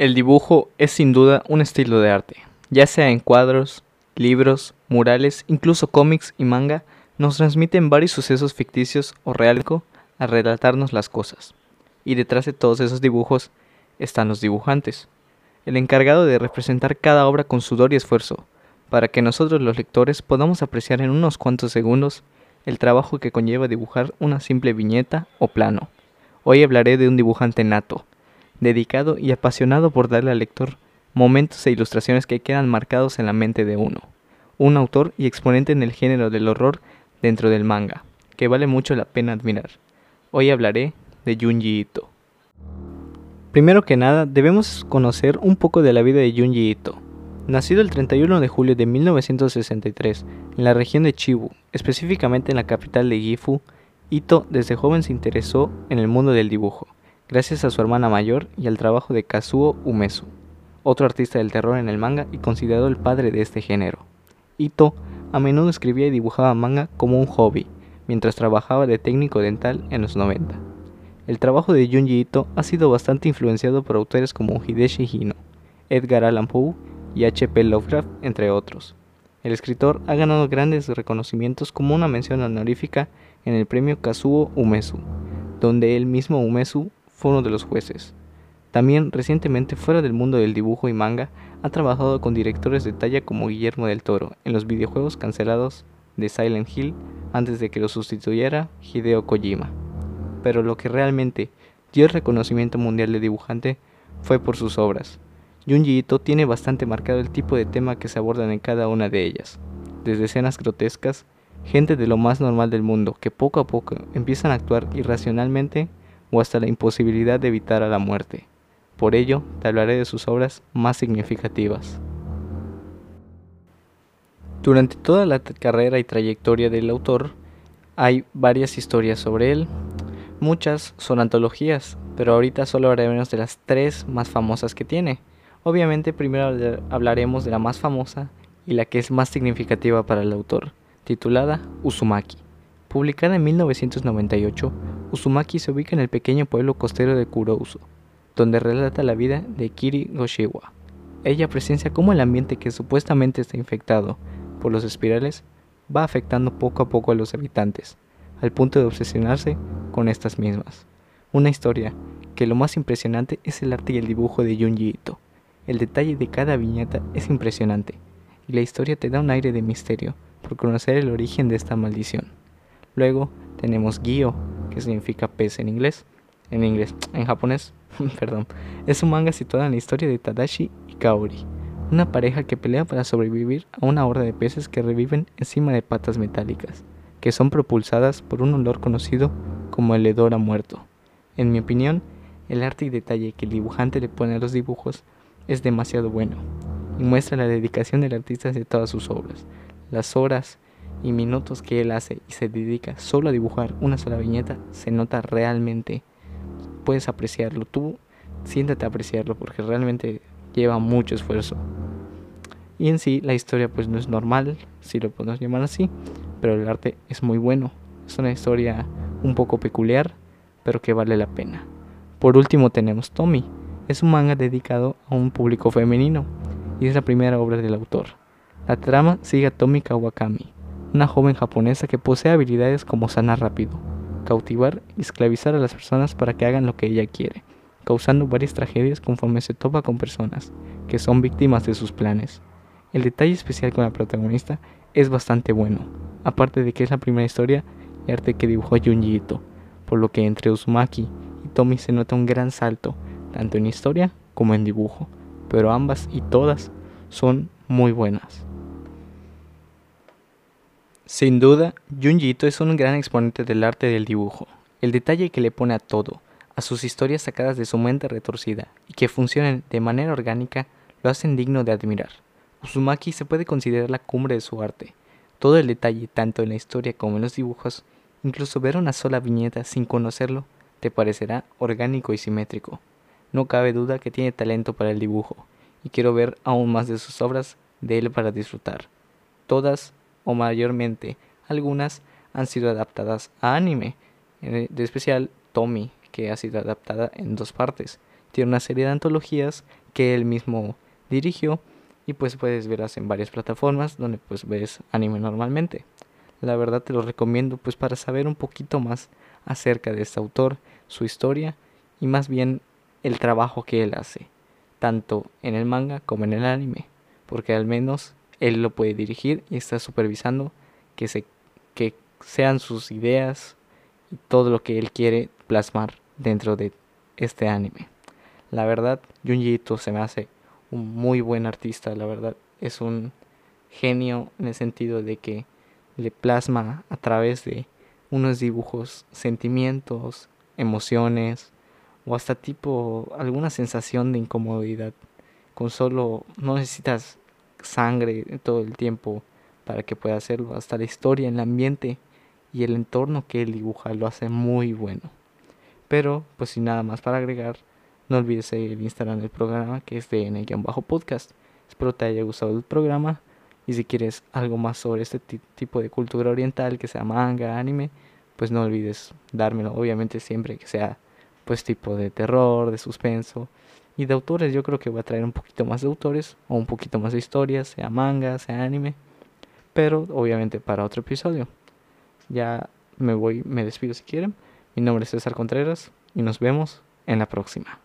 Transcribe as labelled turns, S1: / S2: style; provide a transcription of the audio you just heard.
S1: El dibujo es sin duda un estilo de arte, ya sea en cuadros, libros, murales, incluso cómics y manga, nos transmiten varios sucesos ficticios o reales a relatarnos las cosas. Y detrás de todos esos dibujos están los dibujantes, el encargado de representar cada obra con sudor y esfuerzo, para que nosotros los lectores podamos apreciar en unos cuantos segundos el trabajo que conlleva dibujar una simple viñeta o plano. Hoy hablaré de un dibujante nato, dedicado y apasionado por darle al lector momentos e ilustraciones que quedan marcados en la mente de uno. Un autor y exponente en el género del horror dentro del manga, que vale mucho la pena admirar. Hoy hablaré de Junji Ito. Primero que nada, debemos conocer un poco de la vida de Junji Ito. Nacido el 31 de julio de 1963 en la región de Chibu, específicamente en la capital de Gifu, Ito desde joven se interesó en el mundo del dibujo gracias a su hermana mayor y al trabajo de Kazuo Umesu, otro artista del terror en el manga y considerado el padre de este género. Ito a menudo escribía y dibujaba manga como un hobby, mientras trabajaba de técnico dental en los 90. El trabajo de Junji Ito ha sido bastante influenciado por autores como Hideshi Hino, Edgar Allan Poe y H.P. Lovecraft, entre otros. El escritor ha ganado grandes reconocimientos como una mención honorífica en el premio Kazuo Umesu, donde él mismo Umesu fue uno de los jueces. También recientemente fuera del mundo del dibujo y manga, ha trabajado con directores de talla como Guillermo del Toro en los videojuegos cancelados de Silent Hill antes de que lo sustituyera Hideo Kojima. Pero lo que realmente dio el reconocimiento mundial de dibujante fue por sus obras. Junji Ito tiene bastante marcado el tipo de tema que se abordan en cada una de ellas, desde escenas grotescas, gente de lo más normal del mundo que poco a poco empiezan a actuar irracionalmente o hasta la imposibilidad de evitar a la muerte. Por ello, te hablaré de sus obras más significativas. Durante toda la carrera y trayectoria del autor, hay varias historias sobre él. Muchas son antologías, pero ahorita solo hablaremos de las tres más famosas que tiene. Obviamente primero hablaremos de la más famosa y la que es más significativa para el autor, titulada Uzumaki. Publicada en 1998, Uzumaki se ubica en el pequeño pueblo costero de Kurousu, donde relata la vida de Kiri Goshiwa. Ella presencia cómo el ambiente que supuestamente está infectado por los espirales va afectando poco a poco a los habitantes, al punto de obsesionarse con estas mismas. Una historia que lo más impresionante es el arte y el dibujo de Junji Ito. El detalle de cada viñeta es impresionante, y la historia te da un aire de misterio por conocer el origen de esta maldición. Luego tenemos Gyo, que significa pez en inglés. En inglés, en japonés, perdón. Es un manga situado en la historia de Tadashi y Kaori, una pareja que pelea para sobrevivir a una horda de peces que reviven encima de patas metálicas, que son propulsadas por un olor conocido como el hedor a muerto. En mi opinión, el arte y detalle que el dibujante le pone a los dibujos es demasiado bueno y muestra la dedicación del artista de todas sus obras, las horas y minutos que él hace y se dedica solo a dibujar una sola viñeta, se nota realmente. Puedes apreciarlo, tú siéntate a apreciarlo porque realmente lleva mucho esfuerzo. Y en sí la historia pues no es normal, si lo podemos llamar así, pero el arte es muy bueno. Es una historia un poco peculiar, pero que vale la pena. Por último tenemos Tommy. Es un manga dedicado a un público femenino y es la primera obra del autor. La trama sigue a Tommy Kawakami, una joven japonesa que posee habilidades como sanar rápido, cautivar y esclavizar a las personas para que hagan lo que ella quiere, causando varias tragedias conforme se topa con personas que son víctimas de sus planes. El detalle especial con la protagonista es bastante bueno, aparte de que es la primera historia y arte que dibujó Junji por lo que entre Uzumaki y Tomi se nota un gran salto, tanto en historia como en dibujo, pero ambas y todas son muy buenas. Sin duda, Junji es un gran exponente del arte del dibujo. El detalle que le pone a todo, a sus historias sacadas de su mente retorcida y que funcionen de manera orgánica, lo hacen digno de admirar. Uzumaki se puede considerar la cumbre de su arte. Todo el detalle, tanto en la historia como en los dibujos, incluso ver una sola viñeta sin conocerlo, te parecerá orgánico y simétrico. No cabe duda que tiene talento para el dibujo, y quiero ver aún más de sus obras de él para disfrutar. Todas o mayormente algunas han sido adaptadas a anime, de especial Tommy, que ha sido adaptada en dos partes, tiene una serie de antologías que él mismo dirigió y pues puedes verlas en varias plataformas donde pues ves anime normalmente. La verdad te lo recomiendo pues para saber un poquito más acerca de este autor, su historia y más bien el trabajo que él hace, tanto en el manga como en el anime, porque al menos él lo puede dirigir y está supervisando que se que sean sus ideas y todo lo que él quiere plasmar dentro de este anime. La verdad, Junji Ito se me hace un muy buen artista, la verdad. Es un genio en el sentido de que le plasma a través de unos dibujos sentimientos, emociones o hasta tipo alguna sensación de incomodidad. Con solo no necesitas sangre todo el tiempo para que pueda hacerlo. Hasta la historia, el ambiente y el entorno que él dibuja lo hace muy bueno. Pero, pues sin nada más para agregar, no olvides seguir el Instagram del programa que es de bajo podcast Espero te haya gustado el programa. Y si quieres algo más sobre este tipo de cultura oriental, que sea manga, anime, pues no olvides dármelo. Obviamente siempre que sea pues tipo de terror, de suspenso. Y de autores yo creo que voy a traer un poquito más de autores o un poquito más de historias, sea manga, sea anime. Pero obviamente para otro episodio. Ya me voy, me despido si quieren. Mi nombre es César Contreras y nos vemos en la próxima.